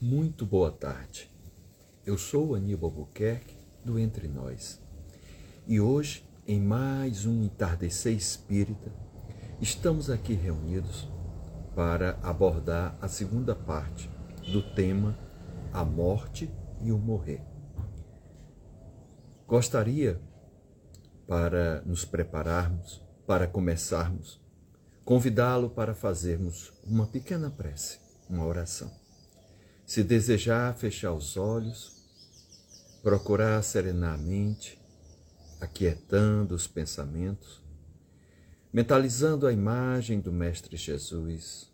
muito boa tarde. Eu sou Aníbal Buquerque, do Entre Nós. E hoje, em mais um entardecer espírita, estamos aqui reunidos para abordar a segunda parte do tema A Morte e o Morrer. Gostaria, para nos prepararmos, para começarmos, convidá-lo para fazermos uma pequena prece, uma oração. Se desejar fechar os olhos, procurar serenar a mente, aquietando os pensamentos, mentalizando a imagem do Mestre Jesus,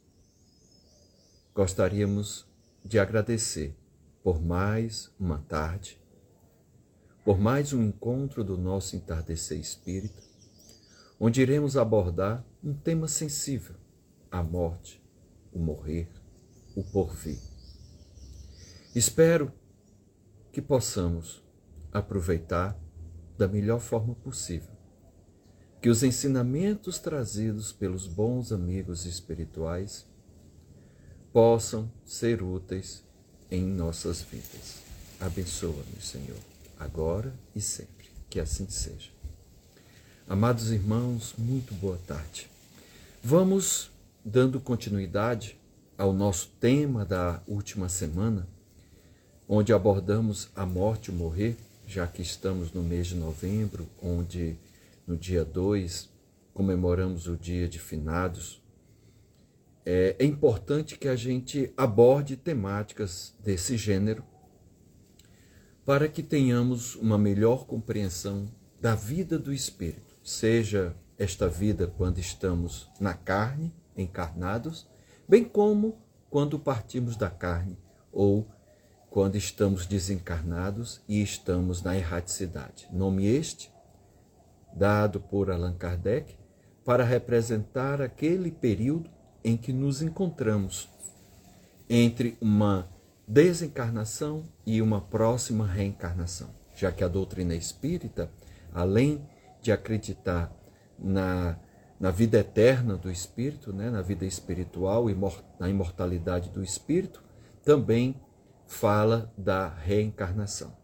gostaríamos de agradecer por mais uma tarde, por mais um encontro do nosso entardecer espírita, onde iremos abordar um tema sensível: a morte, o morrer, o porvir. Espero que possamos aproveitar da melhor forma possível. Que os ensinamentos trazidos pelos bons amigos espirituais possam ser úteis em nossas vidas. Abençoa-nos, Senhor, agora e sempre. Que assim seja. Amados irmãos, muito boa tarde. Vamos dando continuidade ao nosso tema da última semana onde abordamos a morte e o morrer, já que estamos no mês de novembro, onde no dia 2 comemoramos o dia de finados. É, é importante que a gente aborde temáticas desse gênero para que tenhamos uma melhor compreensão da vida do espírito, seja esta vida quando estamos na carne, encarnados, bem como quando partimos da carne ou quando estamos desencarnados e estamos na erraticidade. Nome este, dado por Allan Kardec, para representar aquele período em que nos encontramos entre uma desencarnação e uma próxima reencarnação, já que a doutrina espírita, além de acreditar na, na vida eterna do espírito, né, na vida espiritual e na imortalidade do espírito, também fala da reencarnação.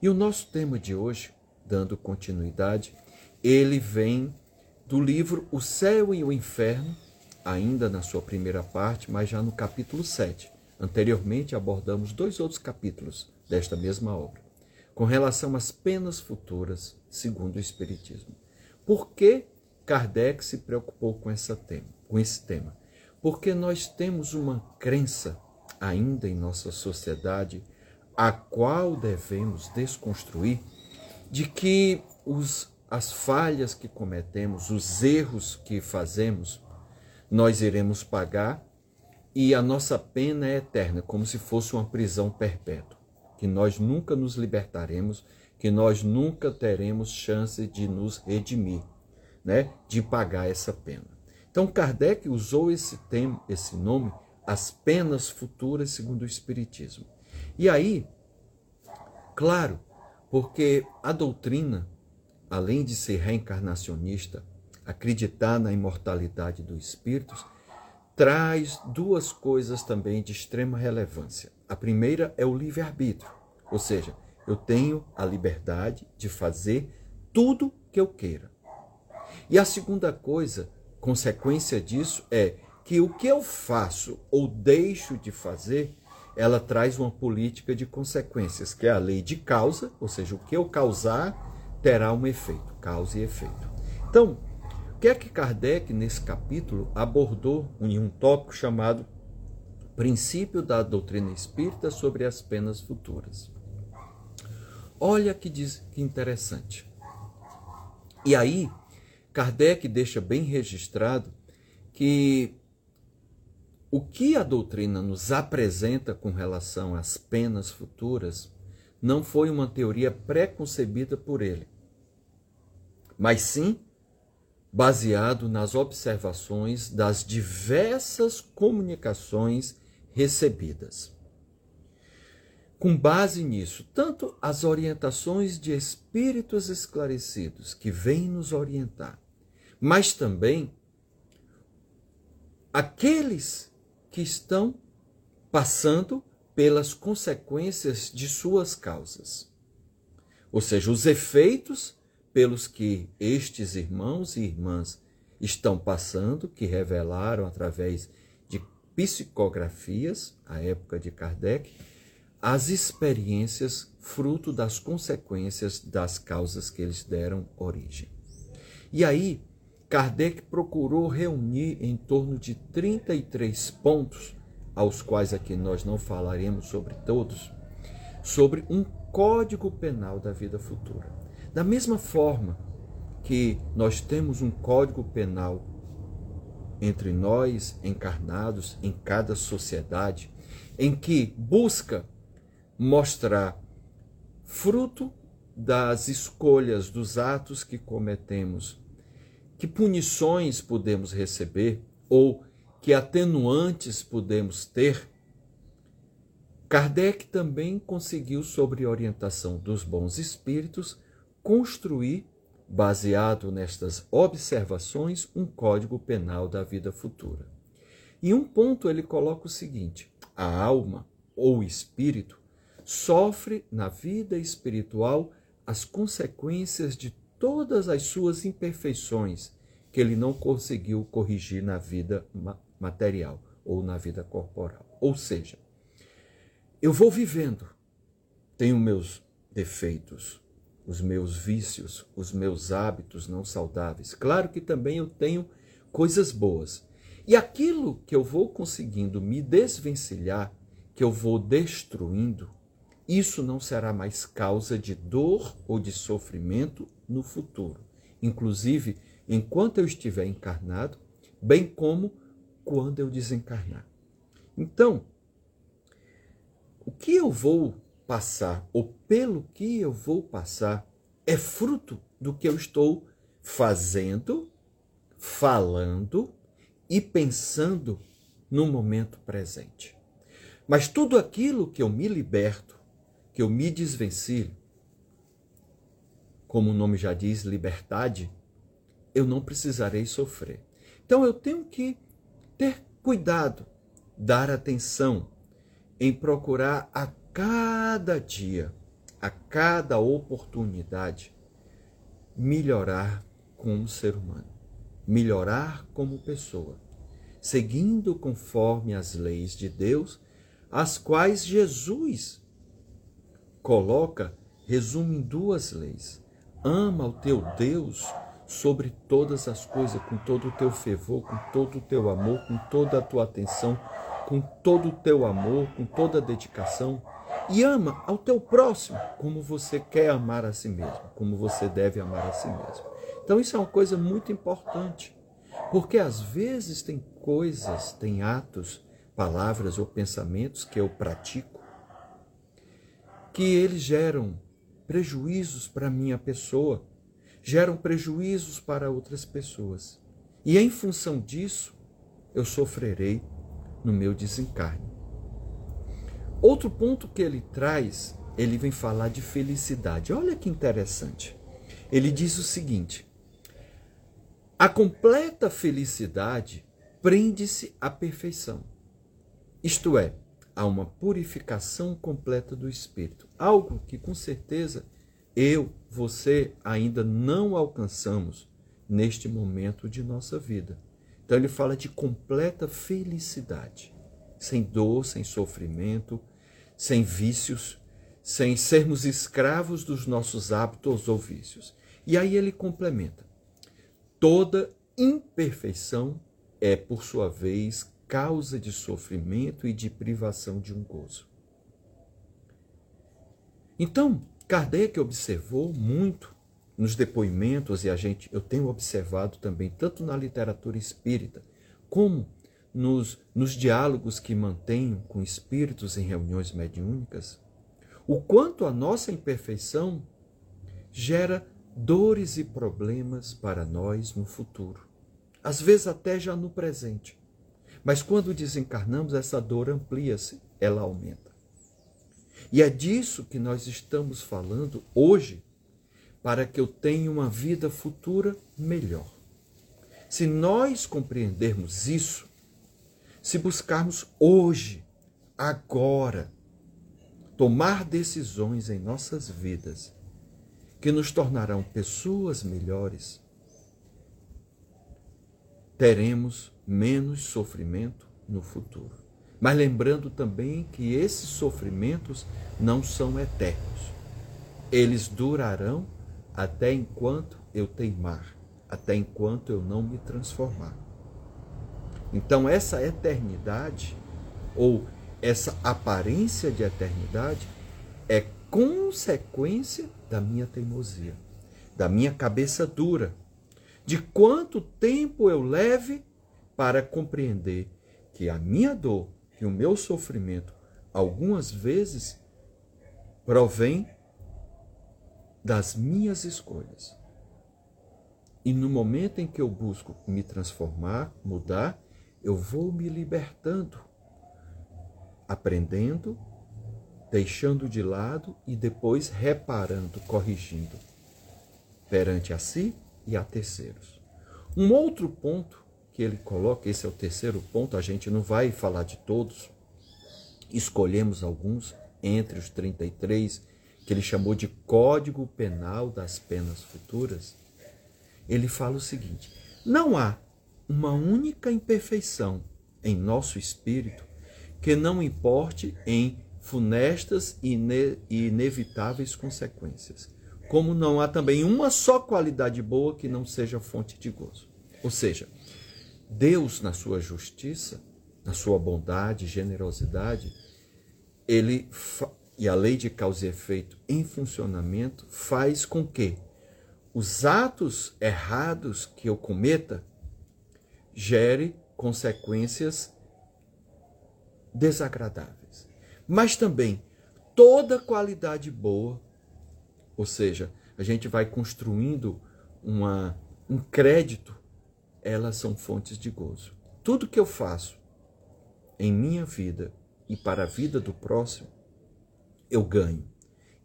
E o nosso tema de hoje, dando continuidade, ele vem do livro O Céu e o Inferno, ainda na sua primeira parte, mas já no capítulo 7. Anteriormente abordamos dois outros capítulos desta mesma obra, com relação às penas futuras, segundo o Espiritismo. Por que Kardec se preocupou com, essa tema, com esse tema? Porque nós temos uma crença ainda em nossa sociedade, a qual devemos desconstruir, de que os, as falhas que cometemos, os erros que fazemos, nós iremos pagar e a nossa pena é eterna, como se fosse uma prisão perpétua, que nós nunca nos libertaremos, que nós nunca teremos chance de nos redimir, né, de pagar essa pena. Então Kardec usou esse tema, esse nome as penas futuras segundo o Espiritismo. E aí, claro, porque a doutrina, além de ser reencarnacionista, acreditar na imortalidade dos espíritos, traz duas coisas também de extrema relevância. A primeira é o livre-arbítrio, ou seja, eu tenho a liberdade de fazer tudo que eu queira. E a segunda coisa, consequência disso, é que o que eu faço ou deixo de fazer, ela traz uma política de consequências, que é a lei de causa, ou seja, o que eu causar terá um efeito, causa e efeito. Então, o que é que Kardec, nesse capítulo, abordou em um tópico chamado Princípio da Doutrina Espírita sobre as Penas Futuras? Olha que, diz, que interessante. E aí, Kardec deixa bem registrado que o que a doutrina nos apresenta com relação às penas futuras não foi uma teoria preconcebida por ele, mas sim baseado nas observações das diversas comunicações recebidas. Com base nisso, tanto as orientações de espíritos esclarecidos que vêm nos orientar, mas também aqueles que estão passando pelas consequências de suas causas. Ou seja, os efeitos pelos que estes irmãos e irmãs estão passando, que revelaram através de psicografias, a época de Kardec, as experiências fruto das consequências das causas que eles deram origem. E aí, Kardec procurou reunir em torno de 33 pontos, aos quais aqui nós não falaremos sobre todos, sobre um código penal da vida futura. Da mesma forma que nós temos um código penal entre nós encarnados em cada sociedade, em que busca mostrar fruto das escolhas, dos atos que cometemos que punições podemos receber ou que atenuantes podemos ter, Kardec também conseguiu, sob orientação dos bons espíritos, construir, baseado nestas observações, um código penal da vida futura. Em um ponto ele coloca o seguinte: a alma ou espírito sofre na vida espiritual as consequências de todas as suas imperfeições que ele não conseguiu corrigir na vida material ou na vida corporal. Ou seja, eu vou vivendo, tenho meus defeitos, os meus vícios, os meus hábitos não saudáveis. Claro que também eu tenho coisas boas. E aquilo que eu vou conseguindo me desvencilhar, que eu vou destruindo, isso não será mais causa de dor ou de sofrimento no futuro, inclusive enquanto eu estiver encarnado, bem como quando eu desencarnar. Então, o que eu vou passar, ou pelo que eu vou passar, é fruto do que eu estou fazendo, falando e pensando no momento presente. Mas tudo aquilo que eu me liberto, que eu me desvencilho, como o nome já diz, liberdade, eu não precisarei sofrer. Então eu tenho que ter cuidado, dar atenção em procurar a cada dia, a cada oportunidade, melhorar como ser humano, melhorar como pessoa, seguindo conforme as leis de Deus, as quais Jesus coloca, resume em duas leis Ama o teu Deus sobre todas as coisas, com todo o teu fervor, com todo o teu amor, com toda a tua atenção, com todo o teu amor, com toda a dedicação. E ama ao teu próximo como você quer amar a si mesmo, como você deve amar a si mesmo. Então, isso é uma coisa muito importante, porque às vezes tem coisas, tem atos, palavras ou pensamentos que eu pratico que eles geram prejuízos para minha pessoa, geram prejuízos para outras pessoas. E em função disso, eu sofrerei no meu desencarne. Outro ponto que ele traz, ele vem falar de felicidade. Olha que interessante. Ele diz o seguinte: a completa felicidade prende-se à perfeição. Isto é, a uma purificação completa do espírito. Algo que com certeza eu, você ainda não alcançamos neste momento de nossa vida. Então ele fala de completa felicidade, sem dor, sem sofrimento, sem vícios, sem sermos escravos dos nossos hábitos ou vícios. E aí ele complementa: toda imperfeição é, por sua vez, causa de sofrimento e de privação de um gozo. Então, Kardec observou muito nos depoimentos e a gente eu tenho observado também tanto na literatura espírita como nos, nos diálogos que mantenho com espíritos em reuniões mediúnicas, o quanto a nossa imperfeição gera dores e problemas para nós no futuro, às vezes até já no presente. Mas quando desencarnamos, essa dor amplia-se, ela aumenta. E é disso que nós estamos falando hoje, para que eu tenha uma vida futura melhor. Se nós compreendermos isso, se buscarmos hoje, agora, tomar decisões em nossas vidas que nos tornarão pessoas melhores, teremos menos sofrimento no futuro. Mas lembrando também que esses sofrimentos não são eternos. Eles durarão até enquanto eu teimar, até enquanto eu não me transformar. Então, essa eternidade, ou essa aparência de eternidade, é consequência da minha teimosia, da minha cabeça dura, de quanto tempo eu leve para compreender que a minha dor e o meu sofrimento, algumas vezes, provém das minhas escolhas. E no momento em que eu busco me transformar, mudar, eu vou me libertando, aprendendo, deixando de lado e depois reparando, corrigindo perante a si e a terceiros. Um outro ponto que ele coloca, esse é o terceiro ponto, a gente não vai falar de todos, escolhemos alguns entre os 33 que ele chamou de Código Penal das Penas Futuras, ele fala o seguinte: não há uma única imperfeição em nosso espírito que não importe em funestas e inevitáveis consequências, como não há também uma só qualidade boa que não seja fonte de gozo. Ou seja, Deus, na sua justiça, na sua bondade, generosidade, ele e a lei de causa e efeito em funcionamento faz com que os atos errados que eu cometa gere consequências desagradáveis. Mas também toda qualidade boa, ou seja, a gente vai construindo uma, um crédito, elas são fontes de gozo. Tudo que eu faço em minha vida e para a vida do próximo eu ganho.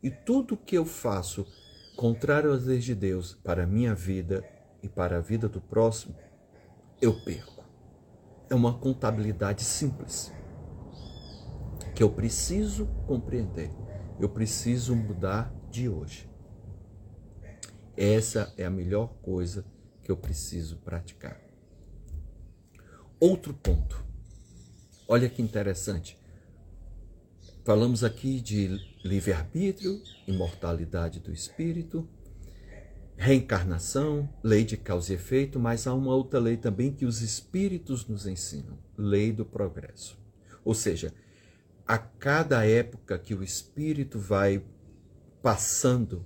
E tudo que eu faço contrário às leis de Deus para a minha vida e para a vida do próximo, eu perco. É uma contabilidade simples que eu preciso compreender. Eu preciso mudar de hoje. Essa é a melhor coisa que eu preciso praticar. Outro ponto. Olha que interessante. Falamos aqui de livre-arbítrio, imortalidade do espírito, reencarnação, lei de causa e efeito, mas há uma outra lei também que os espíritos nos ensinam, lei do progresso. Ou seja, a cada época que o espírito vai passando,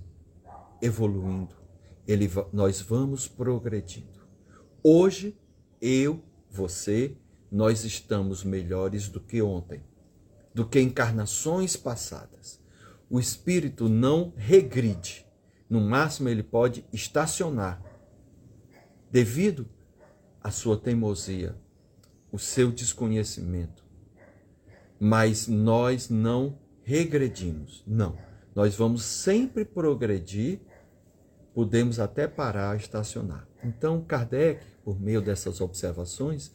evoluindo, ele, nós vamos progredindo. Hoje, eu, você, nós estamos melhores do que ontem do que encarnações passadas. O espírito não regride. No máximo, ele pode estacionar devido à sua teimosia, o seu desconhecimento. Mas nós não regredimos. Não. Nós vamos sempre progredir, podemos até parar, estacionar. Então, Kardec, por meio dessas observações,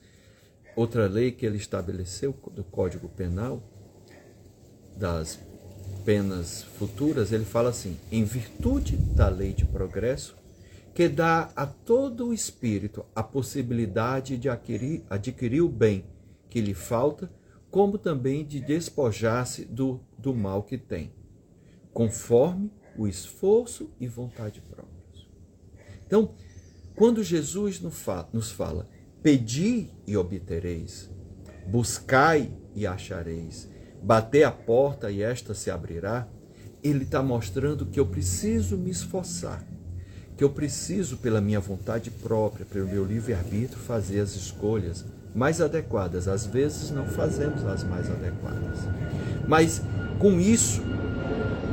outra lei que ele estabeleceu do Código Penal, das penas futuras, ele fala assim: em virtude da lei de progresso, que dá a todo o espírito a possibilidade de adquirir, adquirir o bem que lhe falta, como também de despojar-se do, do mal que tem, conforme o esforço e vontade próprios. Então, quando Jesus nos fala, pedi e obtereis, buscai e achareis, bater a porta e esta se abrirá, ele está mostrando que eu preciso me esforçar, que eu preciso, pela minha vontade própria, pelo meu livre-arbítrio, fazer as escolhas mais adequadas. Às vezes não fazemos as mais adequadas. Mas com isso,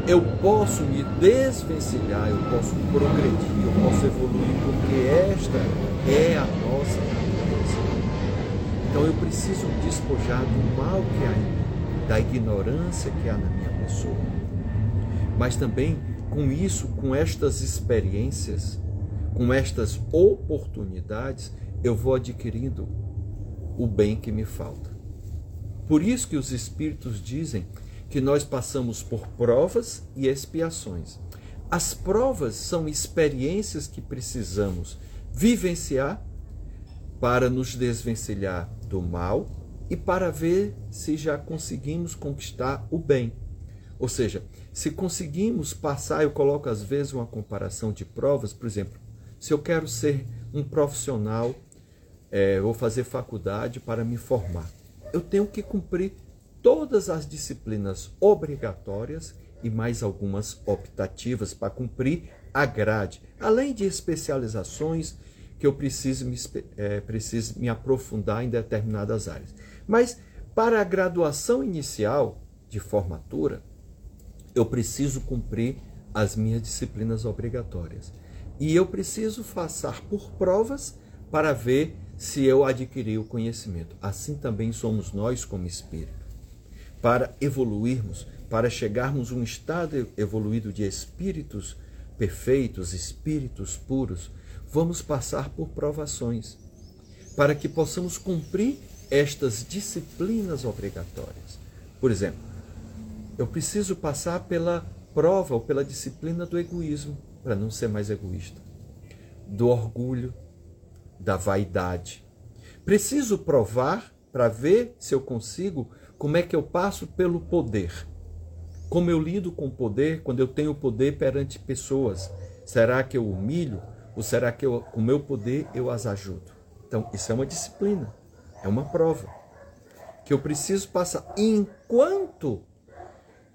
eu posso me desvencilhar, eu posso progredir, eu posso evoluir, porque esta é a nossa natureza. Então eu preciso me despojar do mal que há em mim da ignorância que há na minha pessoa. Mas também com isso, com estas experiências, com estas oportunidades, eu vou adquirindo o bem que me falta. Por isso que os espíritos dizem que nós passamos por provas e expiações. As provas são experiências que precisamos vivenciar para nos desvencilhar do mal e para ver se já conseguimos conquistar o bem. Ou seja, se conseguimos passar, eu coloco às vezes uma comparação de provas, por exemplo, se eu quero ser um profissional, é, vou fazer faculdade para me formar, eu tenho que cumprir todas as disciplinas obrigatórias e mais algumas optativas para cumprir a grade, além de especializações que eu preciso me, é, preciso me aprofundar em determinadas áreas. Mas para a graduação inicial de formatura, eu preciso cumprir as minhas disciplinas obrigatórias. E eu preciso passar por provas para ver se eu adquiri o conhecimento. Assim também somos nós como espírito. Para evoluirmos, para chegarmos a um estado evoluído de espíritos perfeitos, espíritos puros, vamos passar por provações, para que possamos cumprir estas disciplinas obrigatórias. Por exemplo, eu preciso passar pela prova ou pela disciplina do egoísmo, para não ser mais egoísta, do orgulho, da vaidade. Preciso provar para ver se eu consigo como é que eu passo pelo poder. Como eu lido com o poder quando eu tenho poder perante pessoas? Será que eu humilho ou será que eu, com o meu poder eu as ajudo? Então, isso é uma disciplina. É uma prova que eu preciso passar. Enquanto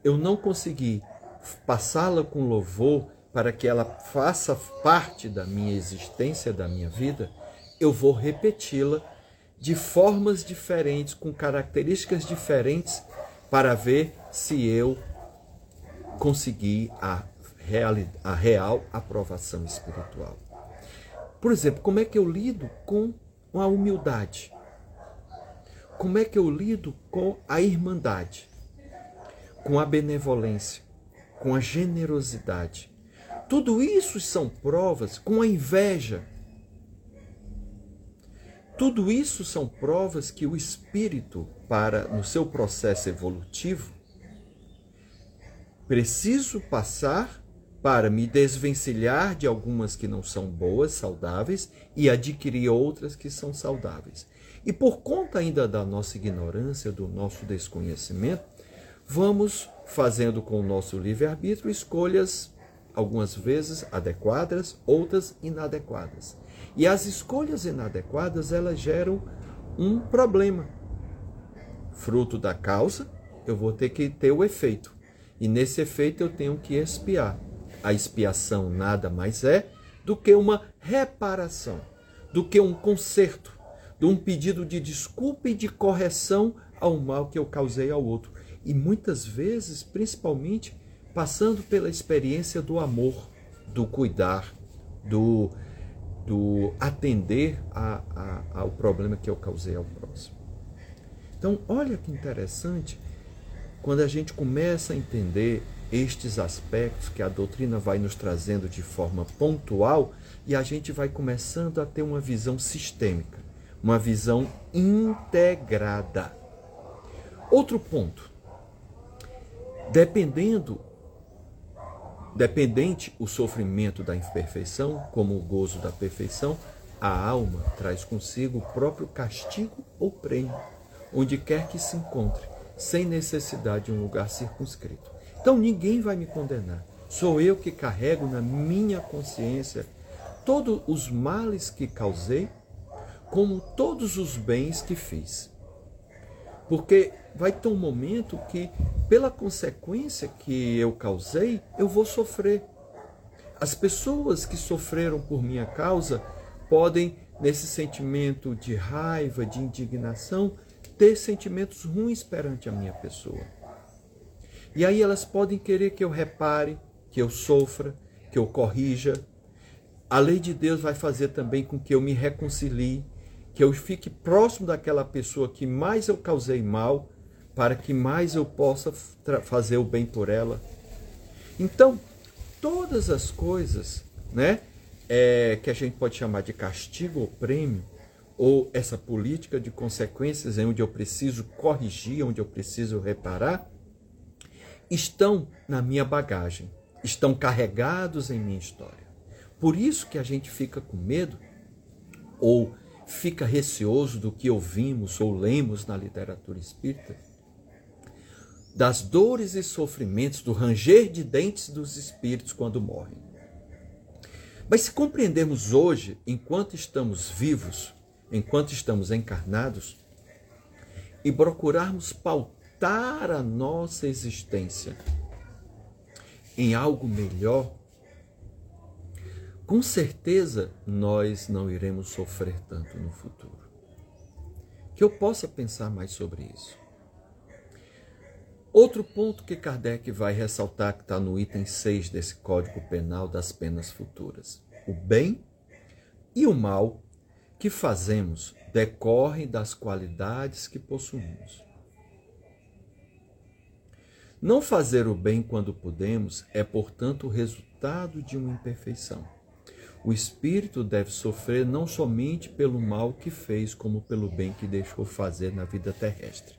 eu não conseguir passá-la com louvor para que ela faça parte da minha existência, da minha vida, eu vou repeti-la de formas diferentes, com características diferentes, para ver se eu consegui a, real, a real aprovação espiritual. Por exemplo, como é que eu lido com a humildade? como é que eu lido com a irmandade, com a benevolência, com a generosidade. Tudo isso são provas com a inveja. Tudo isso são provas que o espírito, para no seu processo evolutivo, preciso passar para me desvencilhar de algumas que não são boas, saudáveis e adquirir outras que são saudáveis. E por conta ainda da nossa ignorância, do nosso desconhecimento, vamos fazendo com o nosso livre-arbítrio escolhas, algumas vezes adequadas, outras inadequadas. E as escolhas inadequadas, elas geram um problema. Fruto da causa, eu vou ter que ter o efeito. E nesse efeito eu tenho que expiar. A expiação nada mais é do que uma reparação, do que um conserto de um pedido de desculpa e de correção ao mal que eu causei ao outro. E muitas vezes, principalmente, passando pela experiência do amor, do cuidar, do, do atender a, a, ao problema que eu causei ao próximo. Então, olha que interessante quando a gente começa a entender estes aspectos que a doutrina vai nos trazendo de forma pontual e a gente vai começando a ter uma visão sistêmica uma visão integrada. Outro ponto. Dependendo dependente o sofrimento da imperfeição, como o gozo da perfeição, a alma traz consigo o próprio castigo ou prêmio, onde quer que se encontre, sem necessidade de um lugar circunscrito. Então ninguém vai me condenar. Sou eu que carrego na minha consciência todos os males que causei como todos os bens que fiz. Porque vai ter um momento que, pela consequência que eu causei, eu vou sofrer. As pessoas que sofreram por minha causa podem, nesse sentimento de raiva, de indignação, ter sentimentos ruins perante a minha pessoa. E aí elas podem querer que eu repare, que eu sofra, que eu corrija. A lei de Deus vai fazer também com que eu me reconcilie, que eu fique próximo daquela pessoa que mais eu causei mal, para que mais eu possa fazer o bem por ela. Então, todas as coisas, né, é, que a gente pode chamar de castigo ou prêmio, ou essa política de consequências em onde eu preciso corrigir, onde eu preciso reparar, estão na minha bagagem, estão carregados em minha história. Por isso que a gente fica com medo ou fica receoso do que ouvimos ou lemos na literatura espírita, das dores e sofrimentos, do ranger de dentes dos espíritos quando morrem. Mas se compreendermos hoje, enquanto estamos vivos, enquanto estamos encarnados, e procurarmos pautar a nossa existência em algo melhor, com certeza nós não iremos sofrer tanto no futuro. Que eu possa pensar mais sobre isso. Outro ponto que Kardec vai ressaltar, que está no item 6 desse Código Penal das Penas Futuras: o bem e o mal que fazemos decorrem das qualidades que possuímos. Não fazer o bem quando podemos é, portanto, o resultado de uma imperfeição. O espírito deve sofrer não somente pelo mal que fez, como pelo bem que deixou fazer na vida terrestre.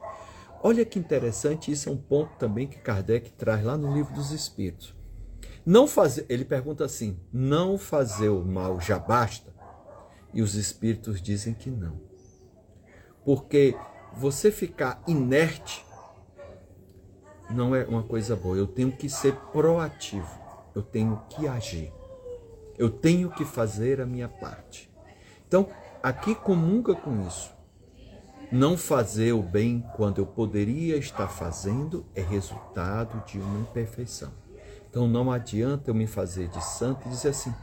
Olha que interessante, isso é um ponto também que Kardec traz lá no livro dos Espíritos. Não fazer, ele pergunta assim: não fazer o mal já basta? E os espíritos dizem que não. Porque você ficar inerte não é uma coisa boa. Eu tenho que ser proativo. Eu tenho que agir. Eu tenho que fazer a minha parte. Então, aqui comunga com isso. Não fazer o bem quando eu poderia estar fazendo é resultado de uma imperfeição. Então não adianta eu me fazer de santo e dizer assim: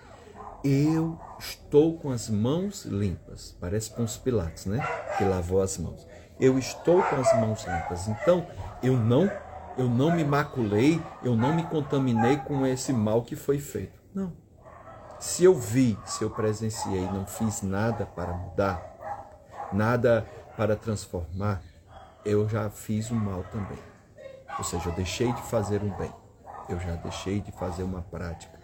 eu estou com as mãos limpas. Parece com os Pilatos, né? Que lavou as mãos. Eu estou com as mãos limpas. Então eu não eu não me maculei, eu não me contaminei com esse mal que foi feito. Não. Se eu vi, se eu presenciei, não fiz nada para mudar, nada para transformar, eu já fiz o mal também. Ou seja, eu deixei de fazer um bem. Eu já deixei de fazer uma prática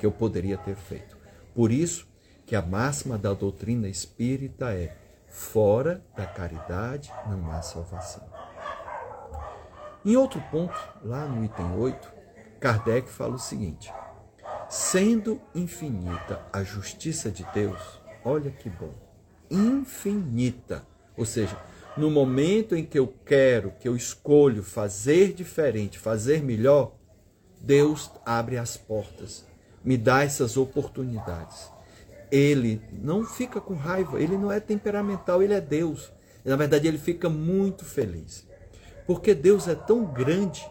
que eu poderia ter feito. Por isso que a máxima da doutrina espírita é: fora da caridade não há salvação. Em outro ponto, lá no item 8, Kardec fala o seguinte: sendo infinita a justiça de Deus, olha que bom, infinita ou seja, no momento em que eu quero, que eu escolho fazer diferente, fazer melhor, Deus abre as portas, me dá essas oportunidades. Ele não fica com raiva, ele não é temperamental, ele é Deus. Na verdade, ele fica muito feliz. Porque Deus é tão grande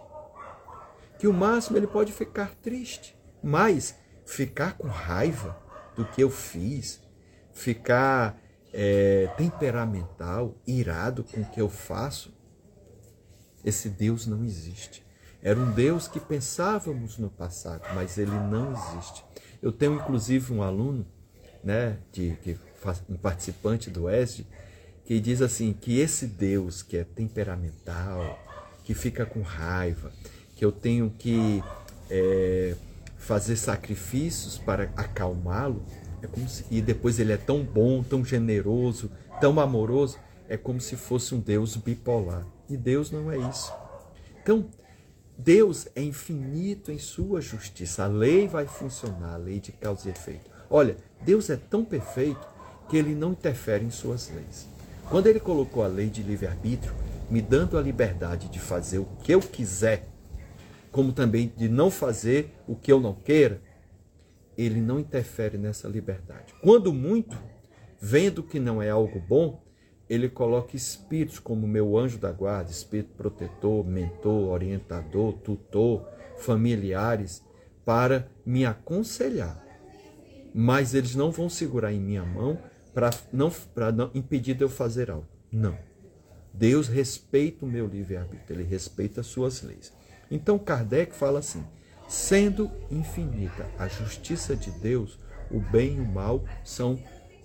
que o máximo ele pode ficar triste, mas ficar com raiva do que eu fiz, ficar é, temperamental, irado com o que eu faço, esse Deus não existe. Era um Deus que pensávamos no passado, mas ele não existe. Eu tenho inclusive um aluno, né, de, que um participante do ESD, que diz assim que esse Deus que é temperamental, que fica com raiva, que eu tenho que é, fazer sacrifícios para acalmá-lo, é como se, e depois ele é tão bom, tão generoso, tão amoroso, é como se fosse um Deus bipolar. E Deus não é isso. Então, Deus é infinito em sua justiça. A lei vai funcionar, a lei de causa e efeito. Olha, Deus é tão perfeito que ele não interfere em suas leis. Quando ele colocou a lei de livre-arbítrio, me dando a liberdade de fazer o que eu quiser, como também de não fazer o que eu não queira, ele não interfere nessa liberdade. Quando muito, vendo que não é algo bom, ele coloca espíritos como meu anjo da guarda, espírito protetor, mentor, orientador, tutor, familiares, para me aconselhar. Mas eles não vão segurar em minha mão para não, não impedir de eu fazer algo. Não. Deus respeita o meu livre-arbítrio, ele respeita as suas leis. Então Kardec fala assim: Sendo infinita a justiça de Deus, o bem e o mal são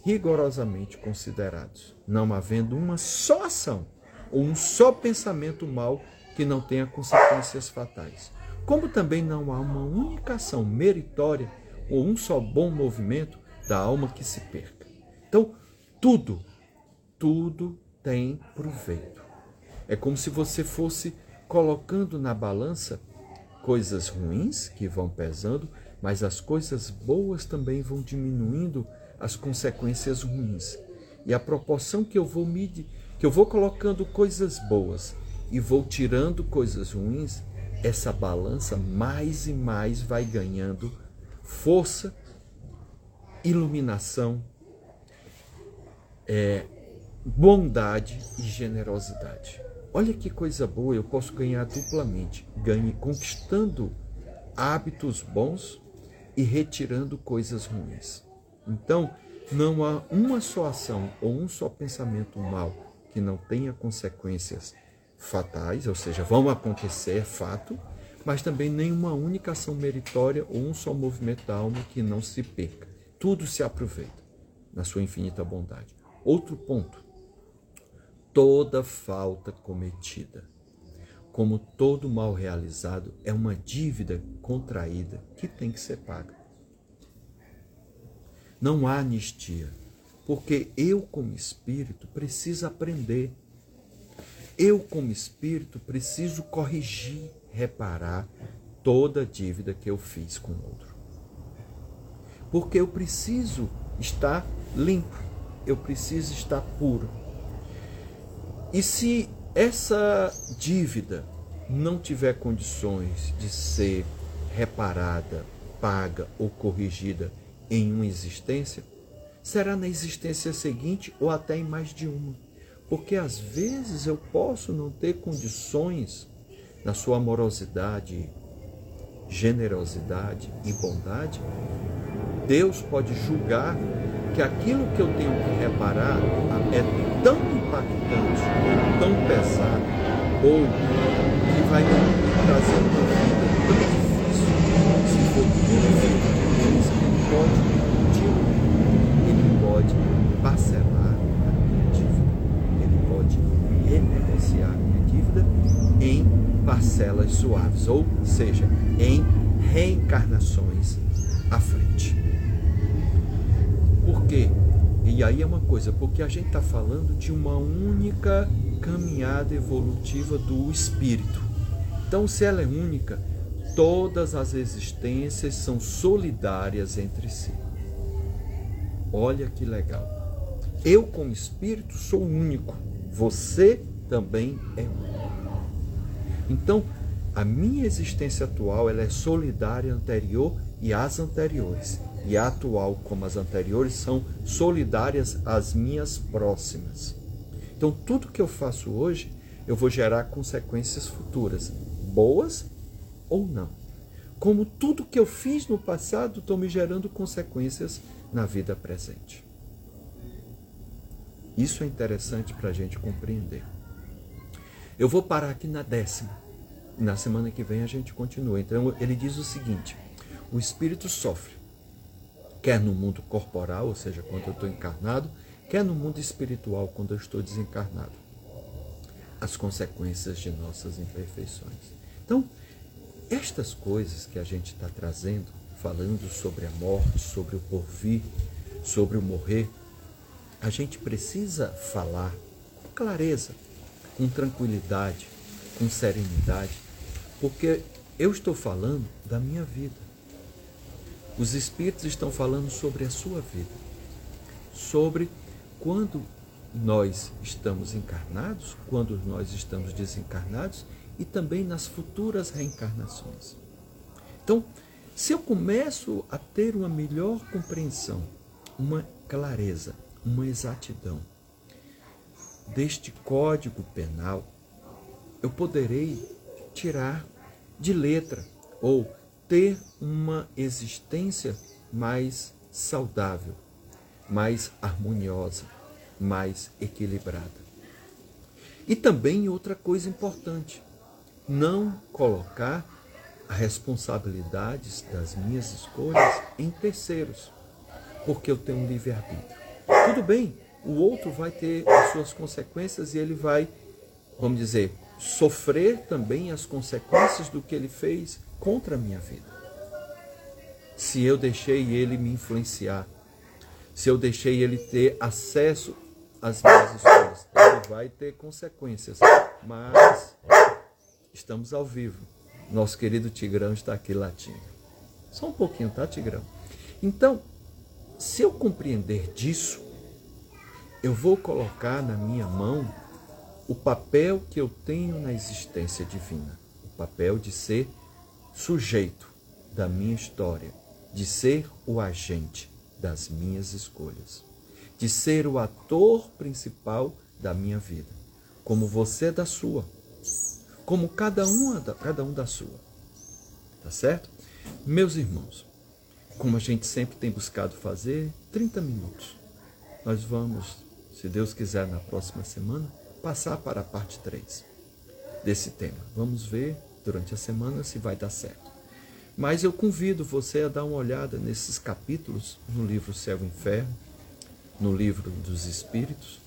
rigorosamente considerados, não havendo uma só ação ou um só pensamento mal que não tenha consequências fatais. Como também não há uma única ação meritória ou um só bom movimento da alma que se perca. Então, tudo, tudo tem proveito. É como se você fosse colocando na balança coisas ruins que vão pesando, mas as coisas boas também vão diminuindo as consequências ruins. E a proporção que eu vou medir, que eu vou colocando coisas boas e vou tirando coisas ruins, essa balança mais e mais vai ganhando força, iluminação, é, bondade e generosidade. Olha que coisa boa, eu posso ganhar duplamente. Ganhe conquistando hábitos bons e retirando coisas ruins. Então, não há uma só ação ou um só pensamento mal que não tenha consequências fatais, ou seja, vão acontecer, é fato, mas também nenhuma única ação meritória ou um só movimento da alma que não se perca. Tudo se aproveita na sua infinita bondade. Outro ponto. Toda falta cometida, como todo mal realizado, é uma dívida contraída que tem que ser paga. Não há anistia, porque eu, como espírito, preciso aprender. Eu, como espírito, preciso corrigir, reparar toda dívida que eu fiz com o outro. Porque eu preciso estar limpo, eu preciso estar puro. E se essa dívida não tiver condições de ser reparada, paga ou corrigida em uma existência, será na existência seguinte ou até em mais de uma. Porque às vezes eu posso não ter condições na sua amorosidade, generosidade e bondade. Deus pode julgar que aquilo que eu tenho que reparar é tão impactante, tão pesado, ou que vai trazer uma vida tão difícil, se for tudo feito pode diminuir, ele pode parcelar a minha dívida, ele pode renegociar a minha dívida em parcelas suaves, ou seja, em reencarnações à frente. E aí é uma coisa, porque a gente está falando de uma única caminhada evolutiva do espírito. Então, se ela é única, Todas as existências são solidárias entre si. Olha que legal. Eu, como espírito, sou único. Você também é único. Então, a minha existência atual ela é solidária anterior e às anteriores. E a atual, como as anteriores, são solidárias às minhas próximas. Então, tudo que eu faço hoje, eu vou gerar consequências futuras, boas ou não. Como tudo que eu fiz no passado estão me gerando consequências na vida presente. Isso é interessante para a gente compreender. Eu vou parar aqui na décima. Na semana que vem a gente continua. Então ele diz o seguinte: o espírito sofre, quer no mundo corporal, ou seja, quando eu estou encarnado, quer no mundo espiritual, quando eu estou desencarnado. As consequências de nossas imperfeições. Então, estas coisas que a gente está trazendo, falando sobre a morte, sobre o porvir, sobre o morrer, a gente precisa falar com clareza, com tranquilidade, com serenidade, porque eu estou falando da minha vida. Os Espíritos estão falando sobre a sua vida, sobre quando nós estamos encarnados, quando nós estamos desencarnados e também nas futuras reencarnações. Então, se eu começo a ter uma melhor compreensão, uma clareza, uma exatidão deste código penal, eu poderei tirar de letra ou ter uma existência mais saudável, mais harmoniosa, mais equilibrada. E também outra coisa importante, não colocar as responsabilidades das minhas escolhas em terceiros, porque eu tenho um livre-arbítrio. Tudo bem, o outro vai ter as suas consequências e ele vai, vamos dizer, sofrer também as consequências do que ele fez contra a minha vida. Se eu deixei ele me influenciar, se eu deixei ele ter acesso às minhas escolhas, ele vai ter consequências. Mas Estamos ao vivo. Nosso querido Tigrão está aqui latindo. Só um pouquinho, tá, Tigrão? Então, se eu compreender disso, eu vou colocar na minha mão o papel que eu tenho na existência divina, o papel de ser sujeito da minha história, de ser o agente das minhas escolhas, de ser o ator principal da minha vida, como você é da sua, como cada um, cada um da sua. Tá certo? Meus irmãos, como a gente sempre tem buscado fazer, 30 minutos. Nós vamos, se Deus quiser, na próxima semana, passar para a parte 3 desse tema. Vamos ver durante a semana se vai dar certo. Mas eu convido você a dar uma olhada nesses capítulos no livro Céu e Inferno, no livro dos Espíritos,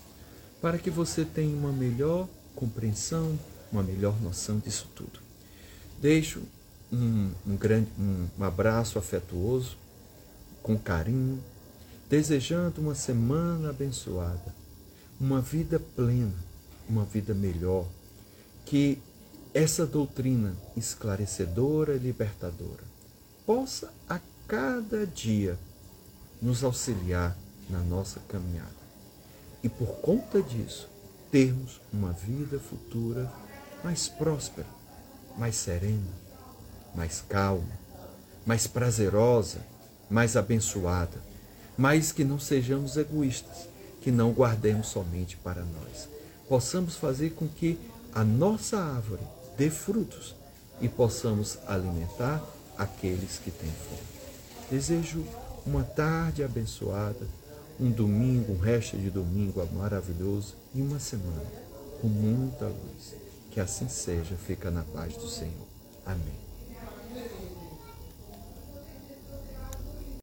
para que você tenha uma melhor compreensão, uma melhor noção disso tudo. Deixo um, um grande um, abraço afetuoso, com carinho, desejando uma semana abençoada, uma vida plena, uma vida melhor, que essa doutrina esclarecedora e libertadora possa a cada dia nos auxiliar na nossa caminhada. E por conta disso, termos uma vida futura mais próspera, mais serena, mais calma, mais prazerosa, mais abençoada, mas que não sejamos egoístas, que não guardemos somente para nós. Possamos fazer com que a nossa árvore dê frutos e possamos alimentar aqueles que têm fome. Desejo uma tarde abençoada, um domingo, um resto de domingo maravilhoso e uma semana com muita luz. Que assim seja, fica na paz do Senhor. Amém.